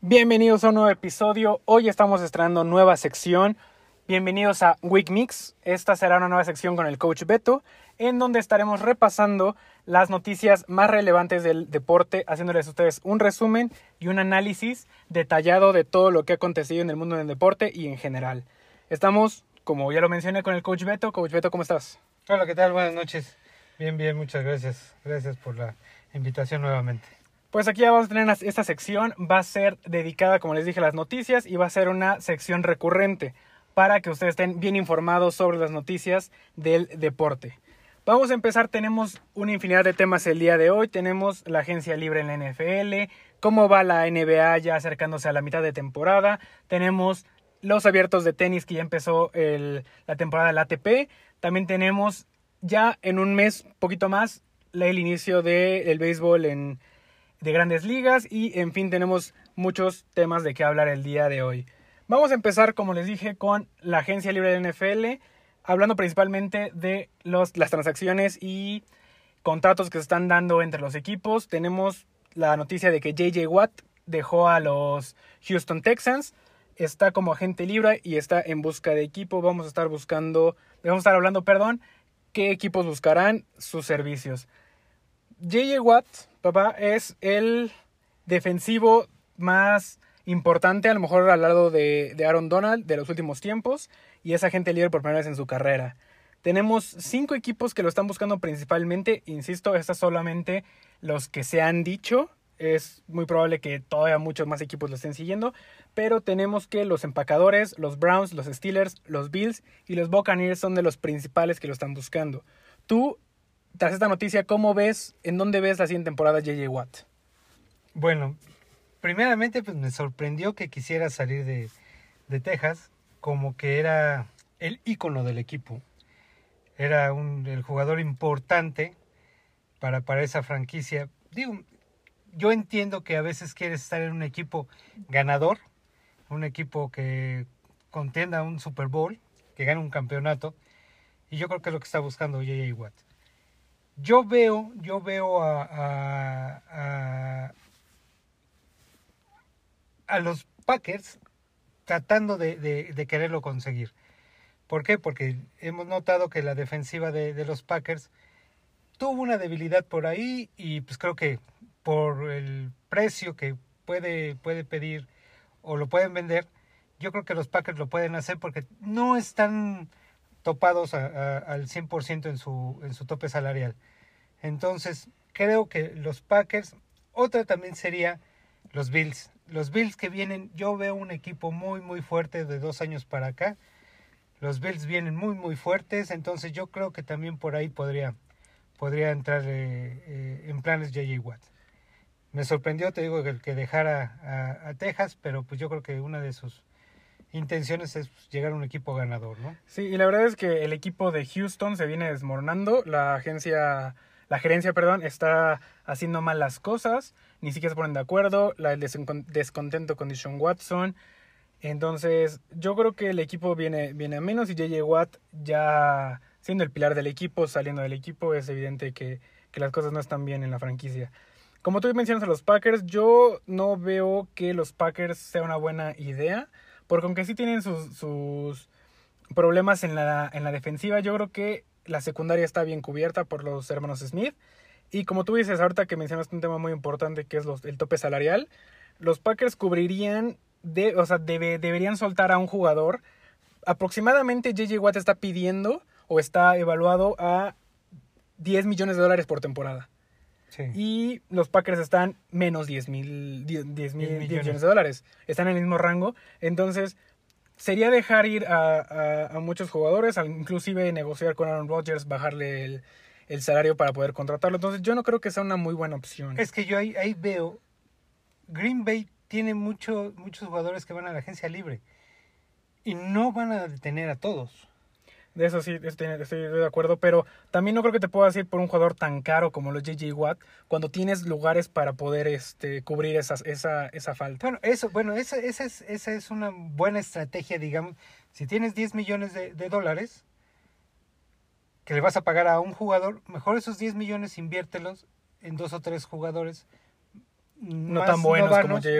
Bienvenidos a un nuevo episodio. Hoy estamos estrenando nueva sección. Bienvenidos a Week Mix. Esta será una nueva sección con el coach Beto, en donde estaremos repasando las noticias más relevantes del deporte, haciéndoles a ustedes un resumen y un análisis detallado de todo lo que ha acontecido en el mundo del deporte y en general. Estamos, como ya lo mencioné, con el coach Beto. Coach Beto, ¿cómo estás? Hola, ¿qué tal? Buenas noches. Bien, bien, muchas gracias. Gracias por la invitación nuevamente. Pues aquí ya vamos a tener esta sección, va a ser dedicada, como les dije, a las noticias y va a ser una sección recurrente para que ustedes estén bien informados sobre las noticias del deporte. Vamos a empezar, tenemos una infinidad de temas el día de hoy, tenemos la agencia libre en la NFL, cómo va la NBA ya acercándose a la mitad de temporada, tenemos los abiertos de tenis que ya empezó la temporada del ATP, también tenemos ya en un mes, poquito más, el inicio del béisbol en de grandes ligas y en fin tenemos muchos temas de qué hablar el día de hoy. Vamos a empezar, como les dije, con la agencia libre de NFL, hablando principalmente de los, las transacciones y contratos que se están dando entre los equipos. Tenemos la noticia de que JJ Watt dejó a los Houston Texans, está como agente libre y está en busca de equipo. Vamos a estar buscando, vamos a estar hablando, perdón, qué equipos buscarán sus servicios. JJ Watt papá, es el defensivo más importante, a lo mejor al lado de, Aaron Donald de los últimos tiempos, y es agente líder por primera vez en su carrera. Tenemos cinco equipos que lo están buscando principalmente, insisto, estos solamente los que se han dicho, es muy probable que todavía muchos más equipos lo estén siguiendo, pero tenemos que los empacadores, los Browns, los Steelers, los Bills y los Buccaneers son de los principales que lo están buscando. Tú tras esta noticia, ¿cómo ves, en dónde ves la siguiente temporada JJ Watt? Bueno, primeramente pues me sorprendió que quisiera salir de, Texas, como que era el ícono del equipo. Era un, el jugador importante para, para esa franquicia. Digo, yo entiendo que a veces quieres estar en un equipo ganador, un equipo que contienda un Super Bowl, que gane un campeonato, y yo creo que es lo que está buscando JJ Watt yo veo, yo veo a, a, los Packers tratando de, quererlo conseguir. ¿Por qué? Porque hemos notado que la defensiva de, los Packers tuvo una debilidad por ahí y pues creo que por el precio que puede, puede pedir o lo pueden vender, yo creo que los Packers lo pueden hacer porque no están topados al 100% en su, en su tope salarial. Entonces, creo que los Packers, otra también sería los Bills. Los Bills que vienen, yo veo un equipo muy, muy fuerte de dos años para acá. Los Bills vienen muy, muy fuertes, entonces yo creo que también por ahí podría, podría entrar eh, eh, en planes JJ Watt. Me sorprendió, te digo, que, que dejara a, Texas, pero pues yo creo que una de sus intenciones es llegar a un equipo ganador, ¿no? Sí, y la verdad es que el equipo de Houston se viene desmoronando. La agencia, la gerencia, perdón, está haciendo mal las cosas, ni siquiera se ponen de acuerdo, la, el descontento con Dishon Watson. Entonces, yo creo que el equipo viene, viene a menos y JJ Watt ya siendo el pilar del equipo, saliendo del equipo, es evidente que, que las cosas no están bien en la franquicia. Como tú mencionas a los Packers, yo no veo que los Packers sea una buena idea. Porque aunque sí tienen sus, problemas en la, en la defensiva, yo creo que la secundaria está bien cubierta por los hermanos Smith. Y como tú dices, ahorita que mencionaste un tema muy importante que es el tope salarial, los Packers cubrirían, o sea, deberían soltar a un jugador. Aproximadamente JJ Watt está pidiendo o está evaluado a 10 millones de dólares por temporada. Y los Packers están menos 10 mil millones. de dólares. Están en el mismo rango. Entonces, sería dejar ir a, muchos jugadores, inclusive negociar con Aaron Rodgers, bajarle el, salario para poder contratarlo. Entonces, yo no creo que sea una muy buena opción. Es que yo ahí, ahí veo, Green Bay tiene mucho, muchos jugadores que van a la agencia libre y no van a detener a todos. De eso sí estoy, de acuerdo, pero también no creo que te puedas ir por un jugador tan caro como los JJ Watt cuando tienes lugares para poder este, cubrir esa, esa falta. Bueno, eso, bueno, esa, esa, es, esa es una buena estrategia, digamos. Si tienes 10 millones de, dólares, que le vas a pagar a un jugador, mejor esos 10 millones inviértelos en dos o tres jugadores No tan buenos como sí,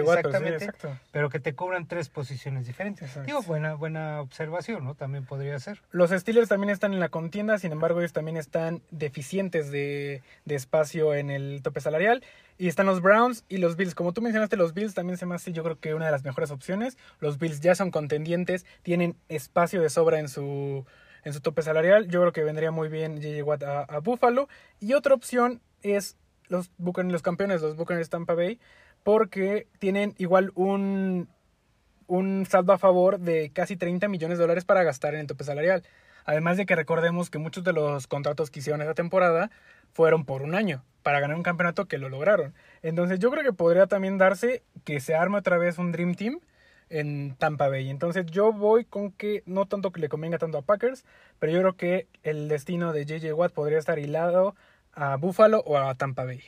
pero que te cubran tres posiciones diferentes. Exacto. Digo, buena, buena observación, ¿no? También podría ser. Los Steelers también están en la contienda, sin embargo, ellos también están deficientes de, de espacio en el tope salarial. Y están los Browns y los Bills. Como tú mencionaste, los Bills también se me hace, yo creo que una de las mejores opciones. Los Bills ya son contendientes, tienen espacio de sobra en su, en su tope salarial. Yo creo que vendría muy bien J.J. Watt a, a Buffalo. Y otra opción es los, Buccaneers, los campeones, los Buccaneers Tampa Bay, porque tienen igual un, un saldo a favor de casi 30 millones de dólares para gastar en el tope salarial. Además de que recordemos que muchos de los contratos que hicieron esa temporada fueron por un año para ganar un campeonato que lo lograron. Entonces yo creo que podría también darse que se arme otra vez un Dream Team en Tampa Bay. Entonces yo voy con que no tanto que le convenga tanto a Packers, pero yo creo que el destino de JJ Watt podría estar hilado a Buffalo o a Tampa Bay.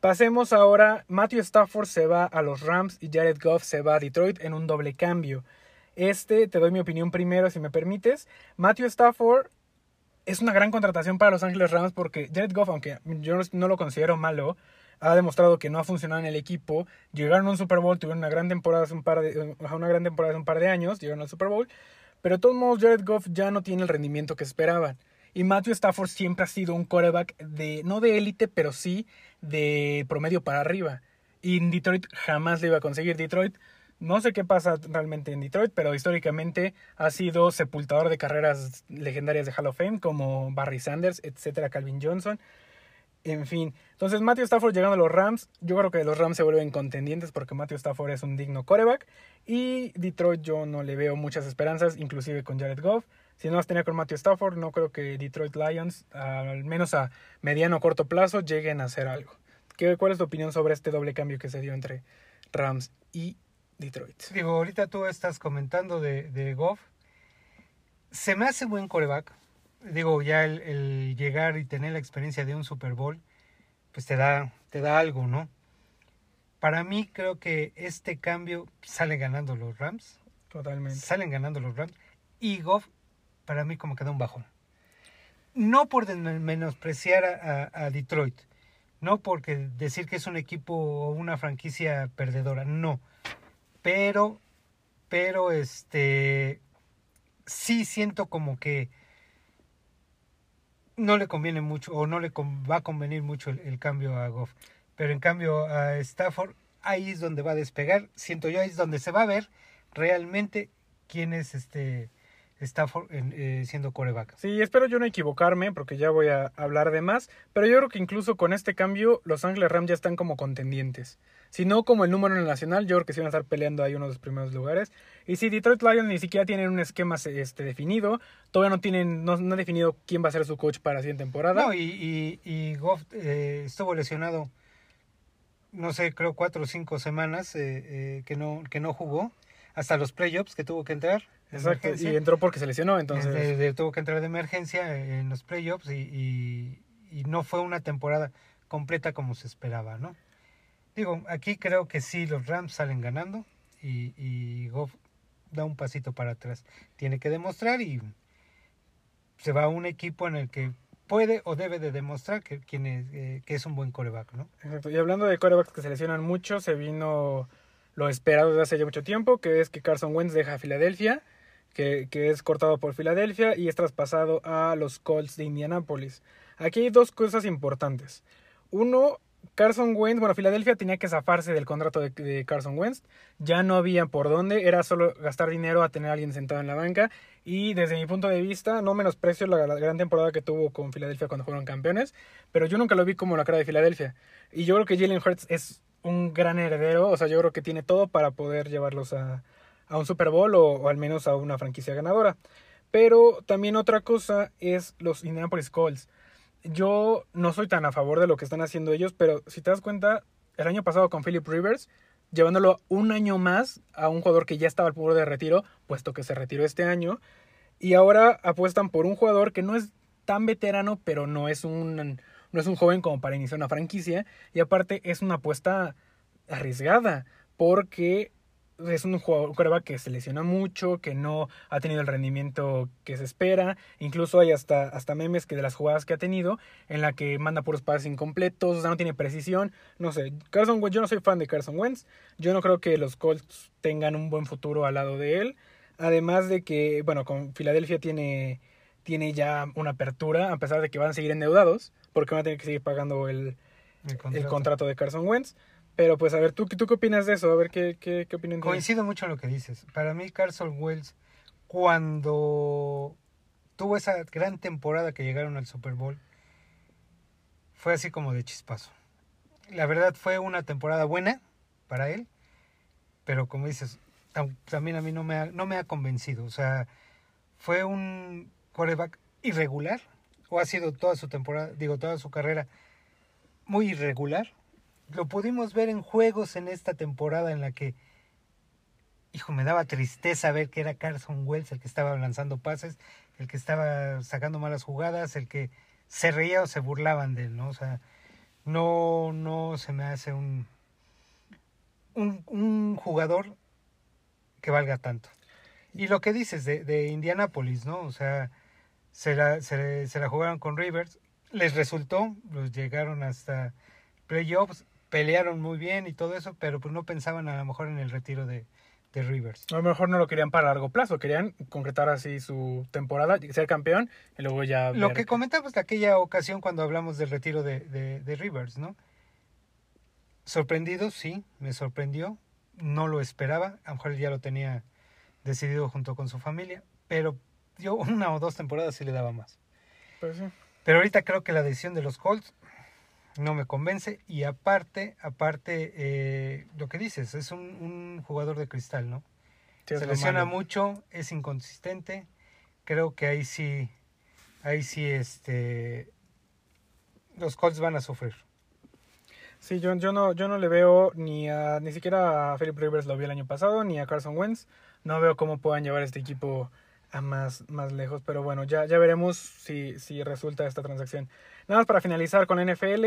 Pasemos ahora, Matthew Stafford se va a los Rams y Jared Goff se va a Detroit en un doble cambio. Este, te doy mi opinión primero si me permites. Matthew Stafford es una gran contratación para Los Ángeles Rams porque Jared Goff, aunque yo no lo considero malo, ha demostrado que no ha funcionado en el equipo. Llegaron a un Super Bowl, tuvieron una gran temporada hace un par de, una gran temporada hace un par de años, llegaron Super Bowl, pero de todos modos Jared Goff ya no tiene el rendimiento que esperaban. Y Matthew Stafford siempre ha sido un quarterback de, no de élite, pero sí de promedio para arriba. Y en Detroit jamás lo iba a conseguir. Detroit, no sé qué pasa realmente en Detroit, pero históricamente ha sido sepultador de carreras legendarias de Hall of Fame, como Barry Sanders, etcétera, Calvin Johnson. En fin, entonces Matthew Stafford llegando a los Rams, yo creo que los Rams se vuelven contendientes porque Matthew Stafford es un digno quarterback y Detroit yo no le veo muchas esperanzas, inclusive con Jared Goff. Si no las tenía con Matthew Stafford, no creo que Detroit Lions, al menos a mediano o corto plazo, lleguen a hacer algo. ¿Qué, ¿Cuál es tu opinión sobre este doble cambio que se dio entre Rams y Detroit? Digo, ahorita tú estás comentando de, de Goff. Se me hace buen coreback. Digo, ya el, el, llegar y tener la experiencia de un Super Bowl, pues te da, te da algo, ¿no? Para mí creo que este cambio sale ganando los Rams. Totalmente. Salen ganando los Rams. Y Goff, para mí, como queda un bajón. No por menospreciar a Detroit. No porque decir que es un equipo o una franquicia perdedora. No. Pero, pero este, sí siento como que no le conviene mucho o no le va a convenir mucho el, el, cambio a Goff. Pero en cambio a Stafford, ahí es donde va a despegar. Siento yo, ahí es donde se va a ver realmente quién es este Stafford en, eh, siendo coreback. Sí, espero yo no equivocarme porque ya voy a hablar de más, pero yo creo que incluso con este cambio los Ángeles Rams ya están como contendientes. Si no como el número en el nacional, yo creo que sí van a estar peleando ahí uno de los primeros lugares. Y si Detroit Lions ni siquiera tienen un esquema este, definido, todavía no tienen, no, no han definido quién va a ser su coach para la siguiente temporada. No, y, y, y Goff eh, estuvo lesionado, no sé, creo cuatro o cinco semanas eh, eh, que, no, que no jugó, hasta los playoffs que tuvo que entrar. Exacto, emergencia. y entró porque se lesionó, entonces... De, de, tuvo que entrar de emergencia en los playoffs y, y, y, no fue una temporada completa como se esperaba, ¿no? Digo, aquí creo que sí, los Rams salen ganando y, y Goff da un pasito para atrás. Tiene que demostrar y se va a un equipo en el que puede o debe de demostrar que, quien es, eh, que es un buen coreback, ¿no? Exacto, y hablando de corebacks que se lesionan mucho, se vino lo esperado desde hace ya mucho tiempo, que es que Carson Wentz deja a Filadelfia que, es cortado por Filadelfia y es traspasado a los Colts de Indianápolis. Aquí hay dos cosas importantes. Uno, Carson Wentz, bueno, Filadelfia tenía que zafarse del contrato de, de, Carson Wentz, ya no había por dónde, era solo gastar dinero a tener a alguien sentado en la banca y desde mi punto de vista, no menosprecio la, la gran temporada que tuvo con Filadelfia cuando fueron campeones, pero yo nunca lo vi como la cara de Filadelfia y yo creo que Jalen Hurts es un gran heredero, o sea, yo creo que tiene todo para poder llevarlos a, a un Super Bowl o, o, al menos a una franquicia ganadora. Pero también otra cosa es los Indianapolis Colts. Yo no soy tan a favor de lo que están haciendo ellos, pero si te das cuenta, el año pasado con Philip Rivers, llevándolo un año más a un jugador que ya estaba al borde de retiro, puesto que se retiró este año, y ahora apuestan por un jugador que no es tan veterano, pero no es un, no es un joven como para iniciar una franquicia, y aparte es una apuesta arriesgada, porque es un jugador que se lesiona mucho, que no ha tenido el rendimiento que se espera. Incluso hay hasta, hasta memes que de las jugadas que ha tenido, en la que manda puros pases incompletos, o sea, no tiene precisión. No sé, Carson Wentz, yo no soy fan de Carson Wentz. Yo no creo que los Colts tengan un buen futuro al lado de él. Además de que, bueno, con Filadelfia tiene, tiene ya una apertura, a pesar de que van a seguir endeudados, porque van a tener que seguir pagando el, El contrato. el contrato de Carson Wentz. Pero pues a ver, ¿tú, ¿tú qué opinas de eso? A ver qué, qué, qué opinión tienes. Coincido mucho en lo que dices. Para mí, Carson Wells, cuando tuvo esa gran temporada que llegaron al Super Bowl, fue así como de chispazo. La verdad fue una temporada buena para él, pero como dices, tam- también a mí no me ha, no me ha convencido. O sea, fue un quarterback irregular, o ha sido toda su temporada, digo, toda su carrera muy irregular. Lo pudimos ver en juegos en esta temporada en la que, hijo, me daba tristeza ver que era Carson Wells el que estaba lanzando pases, el que estaba sacando malas jugadas, el que se reía o se burlaban de él, ¿no? O sea, no, no se me hace un, un, jugador que valga tanto. Y lo que dices de, de Indianapolis, ¿no? O sea, se la, se, se la jugaron con Rivers, les resultó, los llegaron hasta playoffs, pelearon muy bien y todo eso, pero pues no pensaban a lo mejor en el retiro de, de Rivers. A lo mejor no lo querían para largo plazo, querían concretar así su temporada, ser campeón y luego ya... Lo ver que comentamos de aquella ocasión cuando hablamos del retiro de, de, de Rivers, ¿no? Sorprendido, sí, me sorprendió, no lo esperaba, a lo mejor ya lo tenía decidido junto con su familia, pero yo una o dos temporadas sí le daba más. Pues sí. Pero ahorita creo que la decisión de los Colts no me convence y aparte, aparte, eh, lo que dices, es un, un jugador de cristal, ¿no? Sí, Se lesiona mucho, es inconsistente. Creo que ahí sí, ahí sí, este, los Colts van a sufrir. Sí, yo, yo, no, yo no le veo ni a, ni siquiera a Philip Rivers lo vi el año pasado, ni a Carson Wentz. No veo cómo puedan llevar este equipo a más, más lejos, pero bueno, ya, ya veremos si, si resulta esta transacción. Nada más para finalizar con NFL,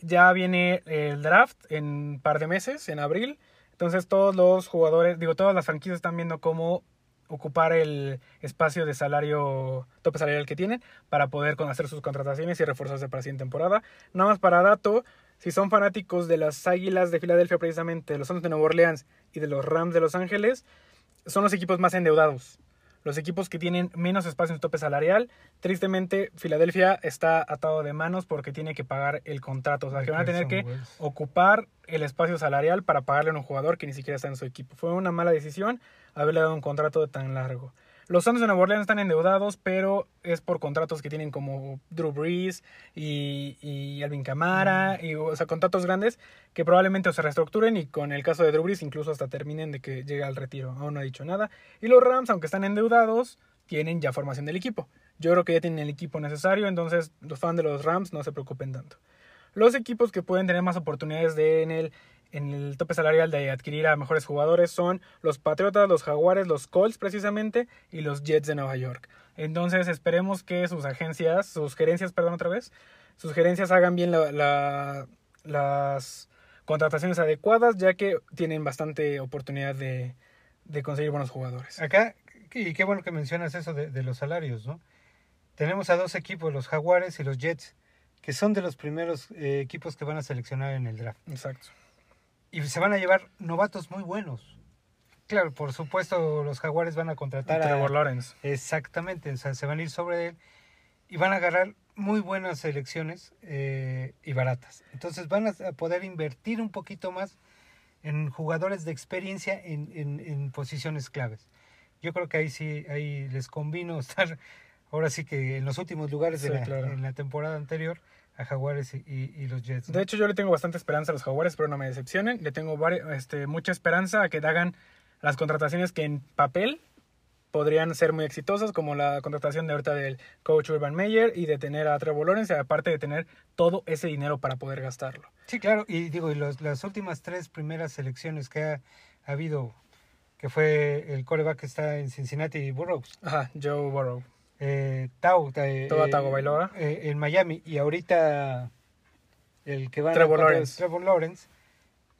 ya viene el draft en un par de meses, en abril. Entonces todos los jugadores, digo, todas las franquicias están viendo cómo ocupar el espacio de salario, tope salarial que tienen para poder hacer sus contrataciones y reforzarse para la siguiente temporada. Nada más para dato, si son fanáticos de las Águilas de Filadelfia precisamente, de los Santos de Nueva Orleans y de los Rams de Los Ángeles, son los equipos más endeudados. Los equipos que tienen menos espacio en su tope salarial. Tristemente, Filadelfia está atado de manos porque tiene que pagar el contrato. O sea, que van a tener que ocupar el espacio salarial para pagarle a un jugador que ni siquiera está en su equipo. Fue una mala decisión haberle dado un contrato tan largo. Los Santos de Nueva Orleans están endeudados, pero es por contratos que tienen como Drew Brees y, y Alvin Kamara, y, o sea, contratos grandes que probablemente o se reestructuren y con el caso de Drew Brees incluso hasta terminen de que llegue al retiro. Aún no ha dicho nada. Y los Rams, aunque están endeudados, tienen ya formación del equipo. Yo creo que ya tienen el equipo necesario, entonces los fans de los Rams no se preocupen tanto. Los equipos que pueden tener más oportunidades de en el, en el tope salarial de adquirir a mejores jugadores son los Patriotas, los Jaguares, los Colts precisamente y los Jets de Nueva York. Entonces esperemos que sus agencias, sus gerencias, perdón otra vez, sus gerencias hagan bien la- la- las contrataciones adecuadas ya que tienen bastante oportunidad de, de conseguir buenos jugadores. Acá, y qué bueno que mencionas eso de, de los salarios, ¿no? Tenemos a dos equipos, los Jaguares y los Jets, que son de los primeros eh, equipos que van a seleccionar en el draft. Exacto. Y se van a llevar novatos muy buenos. Claro, por supuesto, los Jaguares van a contratar a... Trevor Lawrence. Exactamente, o sea, se van a ir sobre él y van a agarrar muy buenas selecciones eh, y baratas. Entonces van a poder invertir un poquito más en jugadores de experiencia en, en- en posiciones claves. Yo creo que ahí sí, ahí les convino estar ahora sí que en los últimos lugares de Sí, la, claro. en la temporada anterior a Jaguares y, y- y los Jets. ¿no? De hecho, yo le tengo bastante esperanza a los Jaguares, pero no me decepcionen. Le tengo este, mucha esperanza a que hagan las contrataciones que en papel podrían ser muy exitosas, como la contratación de ahorita del coach Urban Meyer y de tener a Trevor Lawrence, aparte de tener todo ese dinero para poder gastarlo. Sí, claro, y digo, y los- las últimas tres primeras selecciones que ha, ha habido, que fue el coreback que está en Cincinnati y Burroughs, Ajá, Joe Burrow. Eh, Tau, eh, Tua eh, Tagovailoa. eh, en Miami, y ahorita el que va Trevor a Lawrence. Trevor Lawrence,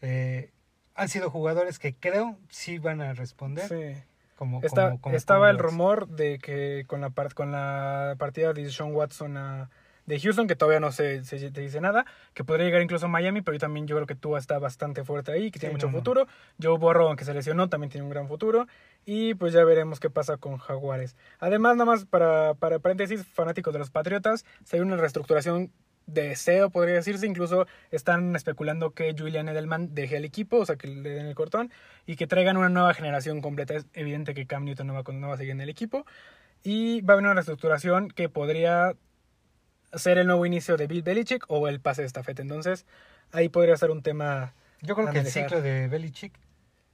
eh, han sido jugadores que creo sí van a responder. Sí. Como, Está- como- como estaba el rumor de que con la, con la partida de Sean Watson a- de Houston, que todavía no se, se te dice nada, que podría llegar incluso a Miami, pero yo también yo creo que Tua está bastante fuerte ahí, que tiene Sí, mucho no, futuro. Joe Burrow, aunque se lesionó, también tiene un gran futuro. Y pues ya veremos qué pasa con Jaguares. Además, nada más para, para paréntesis, fanáticos de los Patriotas, se ve una reestructuración de deseo, podría decirse. Incluso están especulando que Julian Edelman deje el equipo, o sea, que le den el cortón y que traigan una nueva generación completa. Es evidente que Cam Newton no va, no va a seguir en el equipo. Y va a haber una reestructuración que podría ser el nuevo inicio de Bill Belichick o el pase de estafeta. Entonces, ahí podría ser un tema. Yo creo que el ciclo de Belichick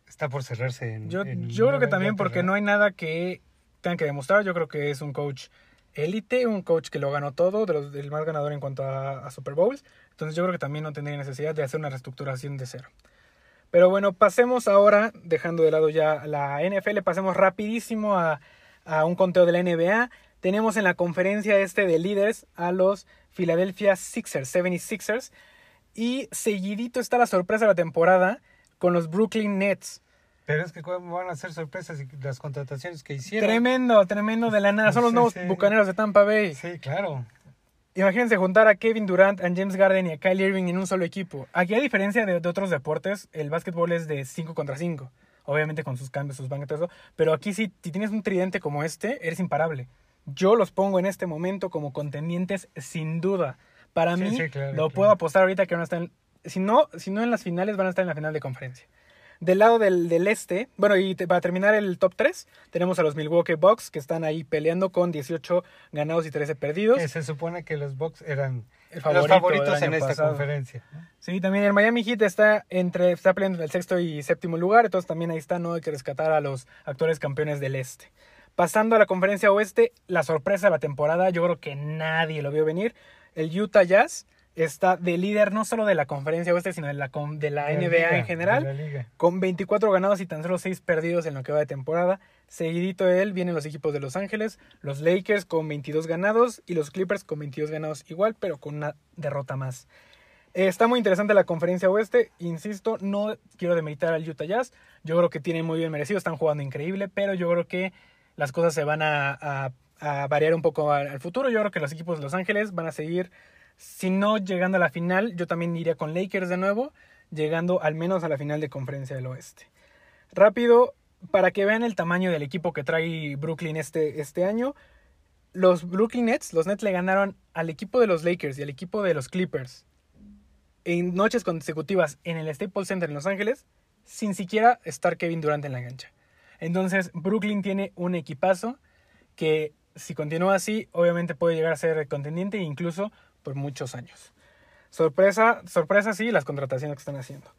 está por cerrarse en. Yo, en yo creo que también porque no hay nada que tengan que demostrar. Yo creo que es un coach élite, un coach que lo ganó todo, de los, del más ganador en cuanto a, a Super Bowls. Entonces yo creo que también no tendría necesidad de hacer una reestructuración de cero. Pero bueno, pasemos ahora, dejando de lado ya la NFL, pasemos rapidísimo a, a un conteo de la NBA. Tenemos en la conferencia este de líderes a los Philadelphia Sixers, 76ers. Y seguidito está la sorpresa de la temporada con los Brooklyn Nets. Pero es que cómo van a ser sorpresas las contrataciones que hicieron. Tremendo, tremendo de la nada. Son los Sí, nuevos sí. bucaneros de Tampa Bay. Sí, claro. Imagínense juntar a Kevin Durant, a James Garden y a Kylie Irving en un solo equipo. Aquí, a diferencia de, de otros deportes, el básquetbol es de 5 contra 5. Obviamente con sus cambios, sus bancas, todo eso. Pero aquí, si, si tienes un tridente como este, eres imparable. Yo los pongo en este momento como contendientes sin duda. Para Sí, mí, sí, claro, lo claro. puedo apostar ahorita que van a estar en, si no, si no en las finales, van a estar en la final de conferencia. Del lado del, del este, bueno, y te- para terminar el top 3, tenemos a los Milwaukee Bucks que están ahí peleando con 18 ganados y 13 perdidos. Que se supone que los Bucks eran los favorito favoritos en esta pasado. conferencia. ¿no? Sí, también el Miami Heat está entre está peleando el sexto y séptimo lugar, entonces también ahí está, no hay que rescatar a los actuales campeones del este. Pasando a la conferencia oeste, la sorpresa de la temporada, yo creo que nadie lo vio venir. El Utah Jazz está de líder no solo de la conferencia oeste, sino de la, con- de la De NBA liga, en general, con 24 ganados y tan solo 6 perdidos en lo que va de temporada. Seguidito de él vienen los equipos de Los Ángeles, los Lakers con 22 ganados y los Clippers con 22 ganados igual, pero con una derrota más. Eh, está muy interesante la conferencia oeste, insisto, no quiero demeritar al Utah Jazz, yo creo que tienen muy bien merecido, están jugando increíble, pero yo creo que las cosas se van a, a- variar un poco al, al futuro, yo creo que los equipos de Los Ángeles van a seguir, si no llegando a la final, yo también iría con Lakers de nuevo, llegando al menos a la final de conferencia del oeste. Rápido, para que vean el tamaño del equipo que trae Brooklyn este, este año, los Brooklyn Nets, los Nets le ganaron al equipo de los Lakers y al equipo de los Clippers en noches consecutivas en el Staples Center en Los Ángeles, sin siquiera estar Kevin Durant en la cancha. Entonces, Brooklyn tiene un equipazo que, si continúa así, obviamente puede llegar a ser contendiente incluso por muchos años. Sorpresa, sorpresa sí, las contrataciones que están haciendo.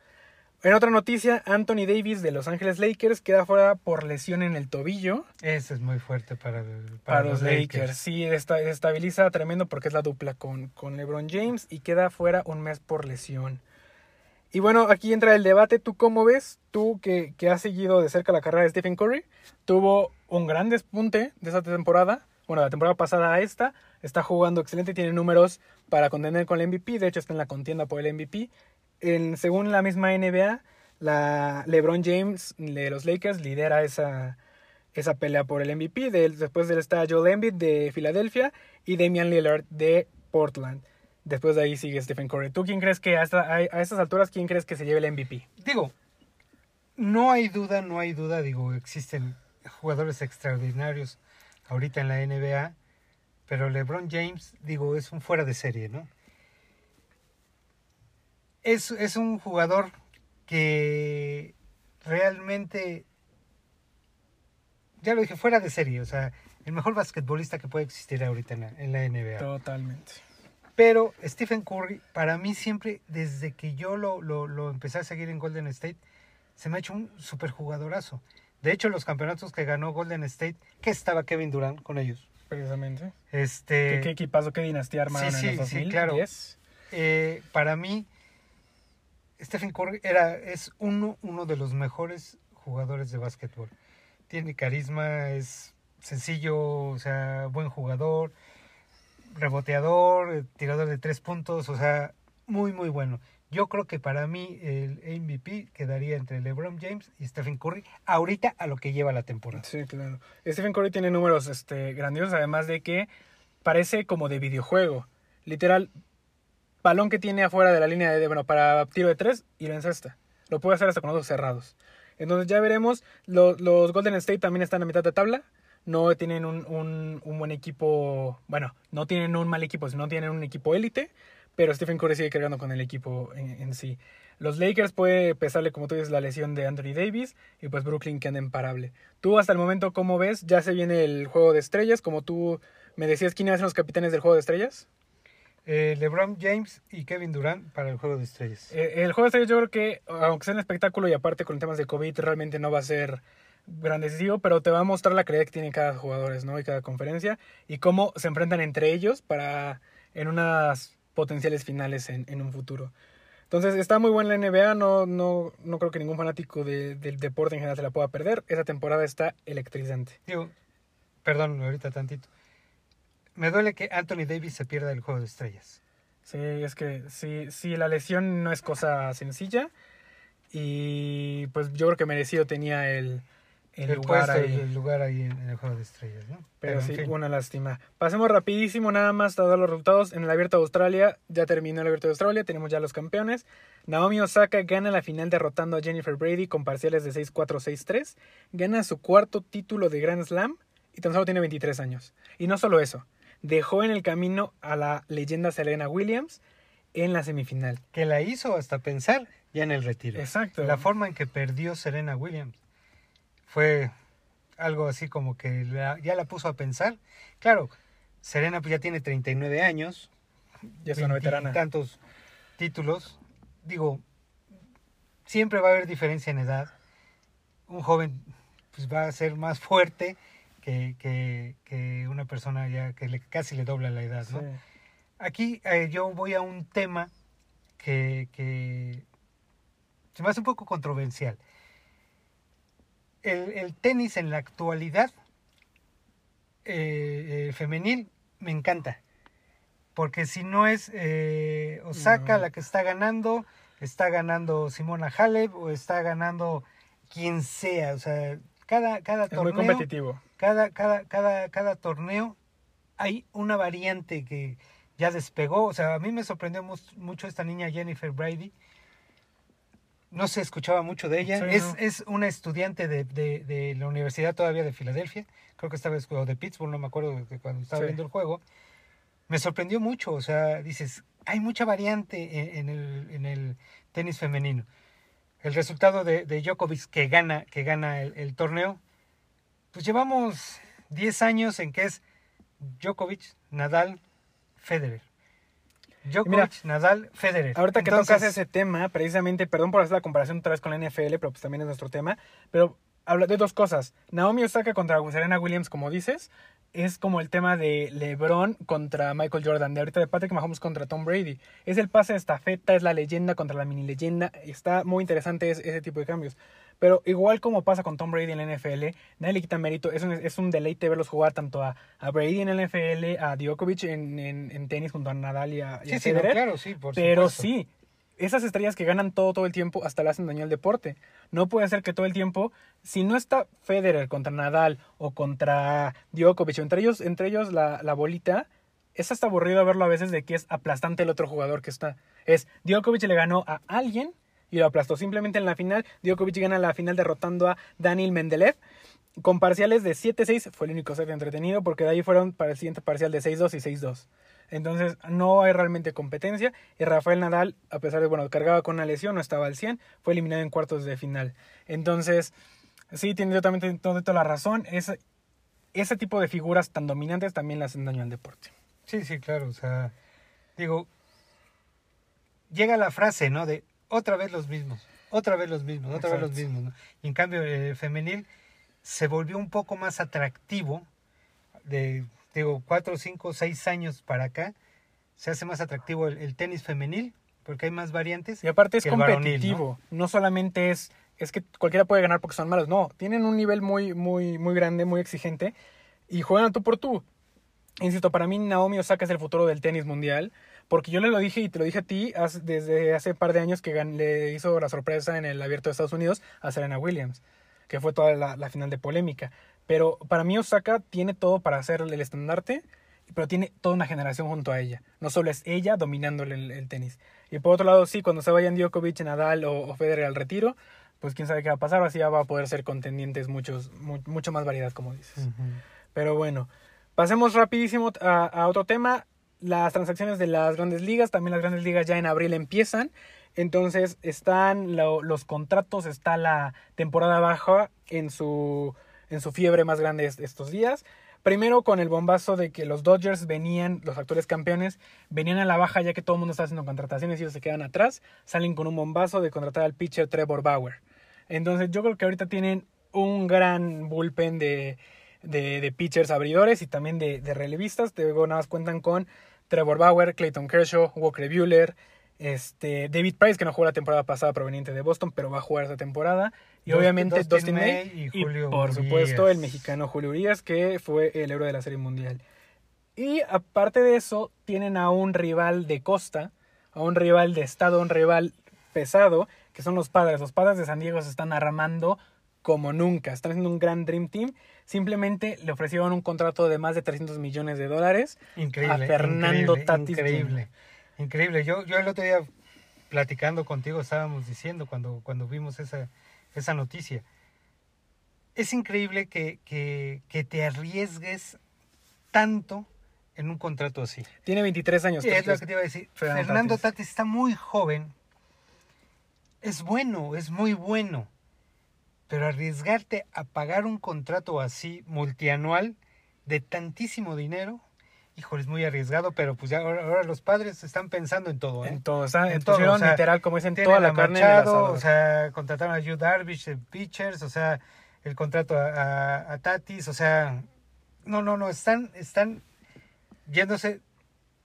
En otra noticia, Anthony Davis de Los Ángeles Lakers queda fuera por lesión en el tobillo Ese es muy fuerte para, el- para, los Lakers. Sí, esta- estabiliza tremendo porque es la dupla con, con LeBron James y queda fuera un mes por lesión. Y bueno, aquí entra el debate. ¿Tú cómo ves? Tú que, que has seguido de cerca la carrera de Stephen Curry, tuvo un gran despunte de esa temporada. Bueno, la temporada pasada a esta. Está jugando excelente, tiene números para contender con el MVP. De hecho, está en la contienda por el MVP. En, según la misma NBA, la LeBron James de los Lakers lidera esa, esa pelea por el MVP. De, después de él está Joel Embiid de Filadelfia y Damian Lillard de Portland. Después de ahí sigue Stephen Curry. ¿Tú quién crees que hasta a, a estas alturas quién crees que se lleve el MVP? Digo, no hay duda, no hay duda, digo, existen jugadores extraordinarios ahorita en la NBA, pero LeBron James, digo, es un fuera de serie, ¿no? Es, es un jugador que realmente, ya lo dije, fuera de serie, o sea, el mejor basquetbolista que puede existir ahorita en la, en la NBA. Totalmente. Pero Stephen Curry, para mí siempre, desde que yo lo, lo, lo empecé a seguir en Golden State, se me ha hecho un super jugadorazo. De hecho, los campeonatos que ganó Golden State, que estaba Kevin Durant con ellos. Precisamente. Este, ¿Qué, qué equipazo, qué dinastía armaron sí, en los sí, 2000? claro. 10? eh, para mí, Stephen Curry era, es uno, uno de los mejores jugadores de básquetbol. Tiene carisma, es sencillo, o sea, buen jugador, reboteador, eh, tirador de tres puntos, o sea, muy, muy bueno. Yo creo que para mí el MVP quedaría entre LeBron James y Stephen Curry ahorita a lo que lleva la temporada. Sí, claro. Stephen Curry tiene números este, grandiosos, además de que parece como de videojuego. Literal, balón que tiene afuera de la línea de, bueno, para tiro de tres y lo encesta. Lo puede hacer hasta con los ojos cerrados. Entonces ya veremos, los Golden State también están a mitad de tabla. No tienen un, un, un buen equipo, bueno, no tienen un mal equipo, sino tienen un equipo élite, pero Stephen Curry sigue cargando con el equipo en, en, sí. Los Lakers puede pesarle, como tú dices, la lesión de Anthony Davis y pues Brooklyn que anda imparable. Tú hasta el momento, ¿cómo ves? Ya se viene el juego de estrellas, como tú me decías, ¿quiénes son los capitanes del juego de estrellas? Eh, LeBron James y Kevin Durant para el juego de estrellas. Eh, el juego de estrellas yo creo que, aunque sea un espectáculo y aparte con temas de COVID, realmente no va a ser grandecito, pero te va a mostrar la calidad que tiene cada jugador, ¿no? Y cada conferencia y cómo se enfrentan entre ellos para en unas potenciales finales en, en un futuro. Entonces está muy buena la NBA, no, no, no creo que ningún fanático de, del deporte en general se la pueda perder. Esa temporada está electrizante. Digo, perdón, ahorita tantito. Me duele que Anthony Davis se pierda el juego de estrellas. Sí, es que sí, sí, la lesión no es cosa sencilla. Y pues yo creo que merecido tenía el, el, el lugar puesto, ahí. el lugar ahí en, en el juego de estrellas, ¿no? Pero, sí, fin. una lástima. Pasemos rapidísimo nada más a dar los resultados. En el Abierto de Australia, ya terminó el Abierto de Australia, tenemos ya los campeones. Naomi Osaka gana la final derrotando a Jennifer Brady con parciales de 6-4, 6-3. Gana su cuarto título de Grand Slam y tan solo tiene 23 años. Y no solo eso, dejó en el camino a la leyenda Serena Williams en la semifinal. Que la hizo hasta pensar ya en el retiro. Exacto. La forma en que perdió Serena Williams fue algo así como que la- ya la puso a pensar. Claro, Serena pues ya tiene 39 años, Ya es una veterana. tantos títulos. Digo, siempre va a haber diferencia en edad. Un joven pues va a ser más fuerte que, que, que una persona ya que le, casi le dobla la edad, ¿no? Sí. Aquí eh, yo voy a un tema que, que se me hace un poco controversial. El, el tenis en la actualidad eh, eh, femenil me encanta. Porque si no es eh, Osaka No. la que está ganando, está ganando Simona Halep o está ganando quien sea. O sea, cada, cada Es muy torneo competitivo. cada, cada, cada, cada torneo hay una variante que ya despegó. O sea, a mí me sorprendió mucho esta niña Jennifer Brady. No se escuchaba mucho de ella. Sí, es, no. es una estudiante de, de, de la Universidad todavía de Filadelfia. Creo que estaba o de Pittsburgh, no me acuerdo de cuando estaba Sí. viendo el juego. Me sorprendió mucho. O sea, dices, hay mucha variante en, en el, en el tenis femenino. El resultado de, de Djokovic que gana, que gana el, el torneo, pues llevamos 10 años en que es Djokovic, Nadal, Federer. Djokovic, Mira, Nadal, Federer. Ahorita que Entonces, tocas ese tema, precisamente, perdón por hacer la comparación otra vez con la NFL, pero pues también es nuestro tema, pero habla de dos cosas. Naomi Osaka contra Serena Williams, como dices, es como el tema de LeBron contra Michael Jordan, de ahorita de Patrick Mahomes contra Tom Brady. Es el pase de estafeta, es la leyenda contra la mini leyenda, está muy interesante ese, ese tipo de cambios. Pero igual como pasa con Tom Brady en la NFL, nadie le quita mérito. Es un, es un deleite verlos jugar tanto a, a Brady en la NFL, a Djokovic en, en, en tenis junto a Nadal y a, y a Sí, sí, no, claro, sí, por Pero supuesto. sí, esas estrellas que ganan todo todo el tiempo hasta le hacen daño al deporte. No puede ser que todo el tiempo, si no está Federer contra Nadal o contra Djokovic, o entre ellos, entre ellos la, la bolita, es hasta aburrido verlo a veces de que es aplastante el otro jugador que está. Es Djokovic le ganó a alguien y lo aplastó. Simplemente en la final, Djokovic gana la final derrotando a Daniel Mendeleev. Con parciales de 7-6 fue el único set entretenido porque de ahí fueron para el siguiente parcial de 6-2 y 6-2. Entonces no hay realmente competencia y Rafael Nadal, a pesar de, bueno, cargaba con una lesión, no estaba al 100, fue eliminado en cuartos de final. Entonces, sí, tiene totalmente toda la razón. Ese, tipo de figuras tan dominantes también le hacen daño al deporte. Sí, sí, claro. O sea, digo, llega la frase, ¿no? De otra vez los mismos, otra vez los mismos, otra vez los mismos. ¿no? Y en cambio, el femenil se volvió un poco más atractivo de, digo, cuatro, cinco, seis años para acá. Se hace más atractivo el, el tenis femenil porque hay más variantes. Y aparte es varonil, competitivo, ¿no? solamente es es que cualquiera puede ganar porque son malos, no, tienen un nivel muy muy muy grande, muy exigente y juegan tú por tú. Insisto, para mí Naomi Osaka es el futuro del tenis mundial Porque yo le lo dije y te lo dije a ti hace- desde hace un par de años que gan- le hizo la sorpresa en el abierto de Estados Unidos a Serena Williams, que fue toda la, la final de polémica. Pero para mí Osaka tiene todo para hacer el estandarte, pero tiene toda una generación junto a ella. No solo es ella dominándole el, el tenis. Y por otro lado, sí, cuando se vayan Djokovic, Nadal o, o Federer al retiro, pues quién sabe qué va a pasar, así ya va a poder ser contendientes muchos, mu- mucho más variedad, como dices. Pero bueno, pasemos rapidísimo a, a otro tema. Las transacciones de las grandes ligas, también las grandes ligas ya en abril empiezan. Entonces están lo- los contratos, está la temporada baja en su, en su fiebre más grande est- estos días. Primero con el bombazo de que los Dodgers venían, los actuales campeones, venían a la baja ya que todo el mundo está haciendo contrataciones y ellos se quedan atrás. Salen con un bombazo de contratar al pitcher Trevor Bauer. Entonces yo creo que ahorita tienen un gran bullpen de, de, pitchers abridores y también de, de relevistas. Luego nada más cuentan con Trevor Bauer, Clayton Kershaw, Walker Buehler, este, David Price, que no jugó la temporada pasada proveniente de Boston, pero va a jugar esta temporada. Y Dustin- obviamente Dustin Dustin, May, May y Julio por Urias. supuesto el mexicano Julio Urias, que fue el héroe de la Serie Mundial. Y aparte de eso, tienen a un rival de costa, a un rival de estado, un rival pesado, que son los padres. Los padres de San diego se están armando como nunca. Están haciendo un gran Dream Team. Simplemente le ofrecieron un contrato de más de 300 millones de dólares. Increíble. a Fernando increíble, Tatis Increíble. Increíble. Yo, yo el otro día platicando contigo estábamos diciendo cuando, cuando vimos esa, esa noticia. Es increíble que, que, que te arriesgues tanto en un contrato así. Tiene 23 años. Sí, es lo que te iba a decir. Fernando Fernando Tatis. Tatis está muy joven. Es bueno, es muy bueno. Pero arriesgarte a pagar un contrato así multianual de tantísimo dinero, híjole, es muy arriesgado, pero pues ya ahora, ahora los padres están pensando en todo, ¿eh? En todo, o sea, En todo, pusieron o sea, literal, como dicen, Tienen toda la carne en el Machado, o sea, contrataron a Yu Darvish de pitchers, o sea, el contrato a, a- a Tatis, o sea, no, no, no, están, están yéndose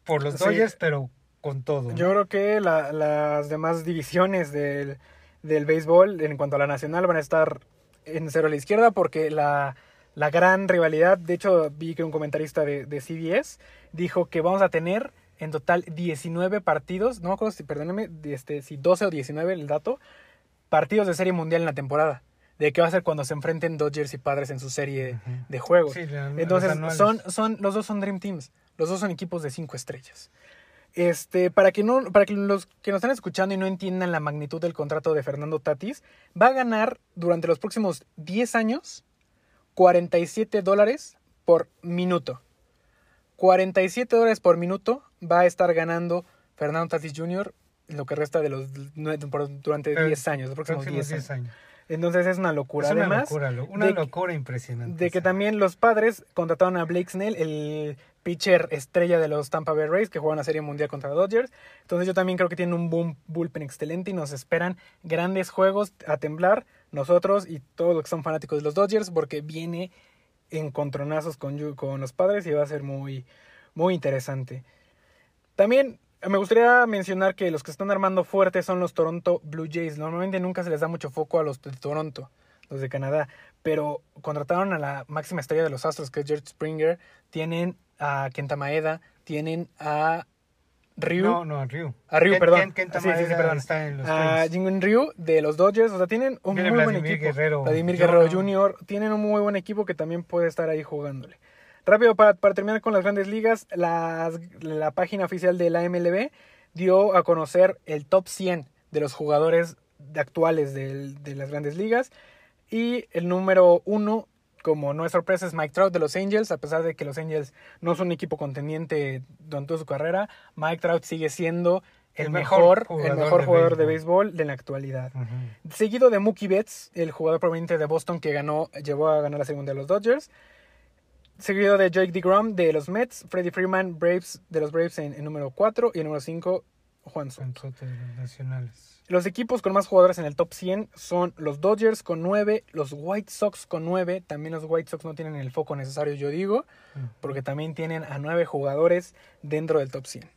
por los Sí. Dodgers, pero con todo. Yo creo que la- las demás divisiones del, del béisbol en cuanto a la nacional van a estar en cero a la izquierda porque la, la gran rivalidad, de hecho vi que un comentarista de, de CBS dijo que vamos a tener en total 19 partidos, no me acuerdo si, perdónenme, este, si 12 o 19 el dato, partidos de serie mundial en la temporada. De qué va a ser cuando se enfrenten Dodgers y Padres en su serie de juegos. Sí, Entonces, son, son, los dos son Dream Teams. Los dos son equipos de cinco estrellas. Este, para que no, para que los que nos están escuchando y no entiendan la magnitud del contrato de Fernando Tatis, va a ganar durante los próximos 10 años 47 dólares por minuto. 47 dólares por minuto va a estar ganando Fernando Tatis Jr. lo que resta de los durante Pero 10 años, los próximos próximos 10 años. 10 años. Entonces es una locura. Es una Además, locura, lo- una de- locura impresionante. de que también los padres contrataron a Blake Snell, el pitcher estrella de los Tampa Bay Rays, que juega una serie mundial contra Dodgers. Entonces yo también creo que tienen un boom, bullpen excelente y nos esperan grandes juegos a temblar nosotros y todos los que son fanáticos de los Dodgers, porque viene encontronazos con, con los padres y va a ser muy, muy interesante. También me gustaría mencionar que los que están armando fuerte son los Toronto Blue Jays. Normalmente nunca se les da mucho foco a los de Toronto, los de Canadá, pero contrataron a la máxima estrella de los Astros, que es George Springer. Tienen a Kenta Maeda, tienen a Ryu. No, no, a Ryu. A Ryu, Ken- perdón. Ken- Kenta Sí, sí, sí, Maeda perdón. está en los a. Jingwen Ryu de los Dodgers. O sea, tienen un muy buen equipo. Guerrero Vladimir. Guerrero Jr. Tienen un muy buen equipo que también puede estar ahí jugándole. Rápido, para, para terminar con las grandes ligas, las- la página oficial de la MLB dio a conocer el top 100 de los jugadores de- actuales del- de las grandes ligas. Y el número uno, como no es sorpresa, es Mike Trout de los Angels. A pesar de que los Angels no son un equipo contendiente durante toda su carrera, Mike Trout sigue siendo el, El mejor, jugador el mejor de jugador de béisbol. de la actualidad. Seguido de Mookie Betts, el jugador proveniente de Boston que ganó, llevó a ganar la segunda de los Dodgers. Seguido de Jake DeGrom de los Mets, Freddie Freeman Braves de los Braves en, en número 4 y en número 5 Juan Soto. Son Soto de los nacionales. Los equipos con más jugadores en el top 100 son los Dodgers con 9, los White Sox con 9. También los White Sox no tienen el foco necesario, yo digo, Mm. porque también tienen a 9 jugadores dentro del top 100.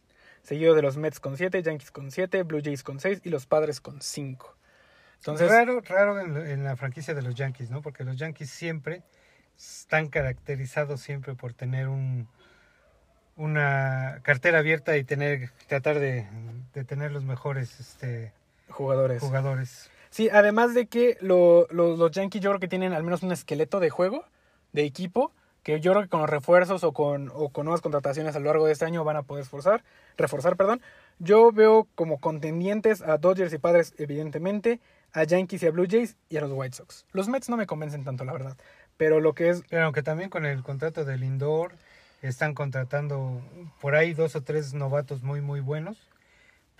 Seguido de los Mets con 7, Yankees con 7, Blue Jays con 6 y los Padres con 5. Entonces, raro, raro en, la franquicia de los Yankees, ¿no? Porque los Yankees siempre están caracterizados siempre por tener un, una cartera abierta y tener tratar de, de tener los mejores este, Jugadores. jugadores. Sí, además de que lo- lo- los Yankees yo creo que tienen al menos un esqueleto de juego, de equipo, que yo creo que con los refuerzos o con, o con nuevas contrataciones a lo largo de este año van a poder esforzar, reforzar. Perdón. Yo veo como contendientes a Dodgers y Padres, evidentemente, a Yankees y a Blue Jays y a los White Sox. Los Mets no me convencen tanto, la verdad. Pero lo que es Pero aunque también con el contrato del Indoor están contratando por ahí dos o tres novatos muy muy buenos.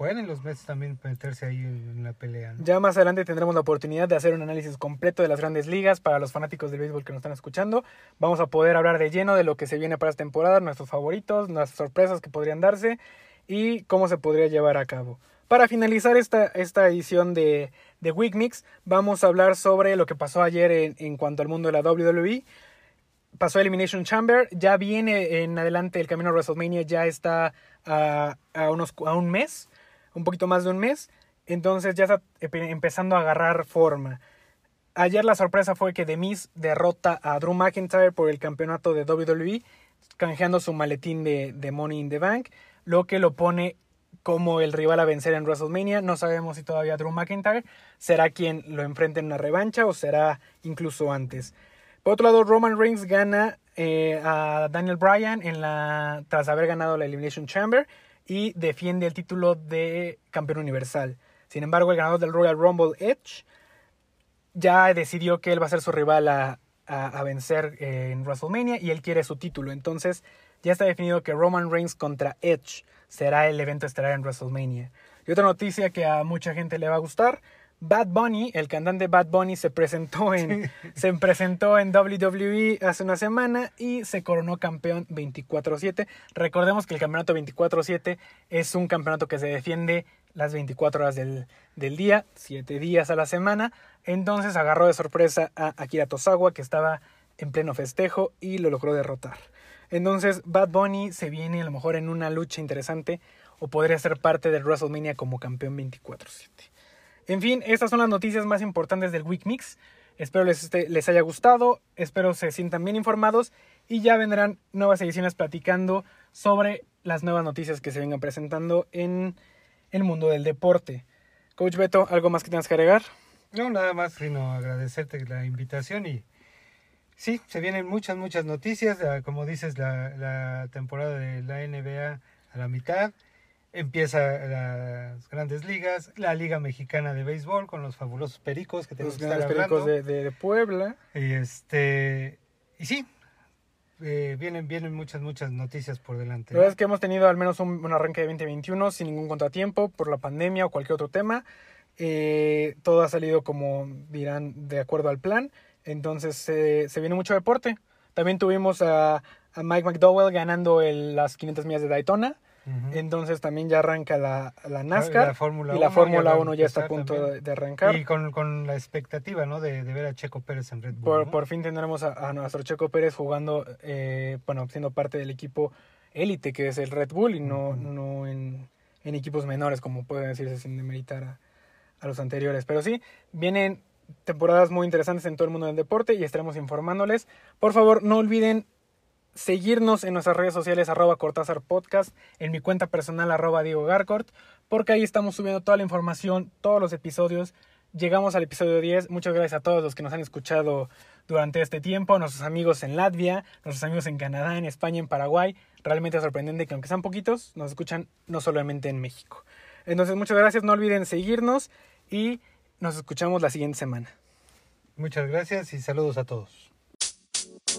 Pueden los Mets también meterse ahí en la pelea. Ya más adelante tendremos la oportunidad de hacer un análisis completo de las grandes ligas para los fanáticos del béisbol que nos están escuchando. Vamos a poder hablar de lleno de lo que se viene para esta temporada, nuestros favoritos, nuestras sorpresas que podrían darse y cómo se podría llevar a cabo. Para finalizar esta, esta edición de, de Week Mix, vamos a hablar sobre lo que pasó ayer en, en cuanto al mundo de la WWE. Pasó Elimination Chamber, ya viene en adelante el camino a WrestleMania, ya está a, a unos, a un mes, un poquito más de un mes. Entonces ya está empezando a agarrar forma. Ayer la sorpresa fue que The derrota a Drew McIntyre por el campeonato de WWE, canjeando su maletín de, de Money in the Bank, lo que lo pone como el rival a vencer en WrestleMania. No sabemos si todavía Drew McIntyre será quien lo enfrente en una revancha o será incluso antes. Por otro lado, Roman Reigns gana eh, a Daniel Bryan en la, tras haber ganado la Elimination Chamber y defiende el título de campeón universal. Sin embargo, el ganador del Royal Rumble, Edge, ya decidió que él va a ser su rival a, a- a vencer en WrestleMania y él quiere su título. Entonces, ya está definido que Roman Reigns contra Edge será el evento estelar en WrestleMania. Y otra noticia que a mucha gente le va a gustar. Bad Bunny, el cantante Bad Bunny, se presentó en, se presentó en WWE hace una semana y se coronó campeón 24-7. Recordemos que el campeonato 24-7 es un campeonato que se defiende las 24 horas del, del día, 7 días a la semana. Entonces agarró de sorpresa a Akira Tosawa, que estaba en pleno festejo y lo logró derrotar. Entonces Bad Bunny se viene a lo mejor en una lucha interesante o podría ser parte del WrestleMania como campeón 24-7. En fin, estas son las noticias más importantes del Week Mix. Espero les, les haya gustado, espero se sientan bien informados y ya vendrán nuevas ediciones platicando sobre las nuevas noticias que se vengan presentando en el mundo del deporte. Coach Beto, ¿algo más que tengas que agregar? No, nada más, sino agradecerte la invitación y sí, se vienen muchas, muchas noticias. Ah, Como dices, la temporada de la NBA a la mitad. Empieza las grandes ligas, la Liga Mexicana de Béisbol con los fabulosos pericos que tenemos Los que estar pericos de, de- de Puebla. Y este y sí, eh, vienen, vienen muchas, muchas noticias por delante. La verdad es que hemos tenido al menos un, un arranque de 2021 sin ningún contratiempo por la pandemia o cualquier otro tema. Eh, todo ha salido como dirán de acuerdo al plan. Entonces eh, se viene mucho deporte. También tuvimos a, a Mike McDowell ganando el- las 500 millas de Daytona. Entonces también ya arranca la, la NASCAR. La Fórmula y la 1 Fórmula ya va a 1 ya está a punto también. de, arrancar. Y con, con la expectativa, ¿no? De, de ver a Checo Pérez en Red Bull. Por, ¿no? por fin tendremos a, a nuestro Checo Pérez jugando, eh, bueno, siendo parte del equipo élite que es el Red Bull y no, no en, en equipos menores, como puede decirse sin demeritar a, a los anteriores. Pero sí, vienen temporadas muy interesantes en todo el mundo del deporte y estaremos informándoles. Por favor, no olviden seguirnos en nuestras redes sociales arroba Cortázar Podcast, en mi cuenta personal arroba Diego Garcort, porque ahí estamos subiendo toda la información, todos los episodios. Llegamos al episodio 10. Muchas gracias a todos los que nos han escuchado durante este tiempo, nuestros amigos en Latvia, nuestros amigos en Canadá, en España, en Paraguay. Realmente es sorprendente que aunque sean poquitos, nos escuchan no solamente en México. Entonces, muchas gracias, no olviden seguirnos y nos escuchamos la siguiente semana. Muchas gracias y saludos a todos.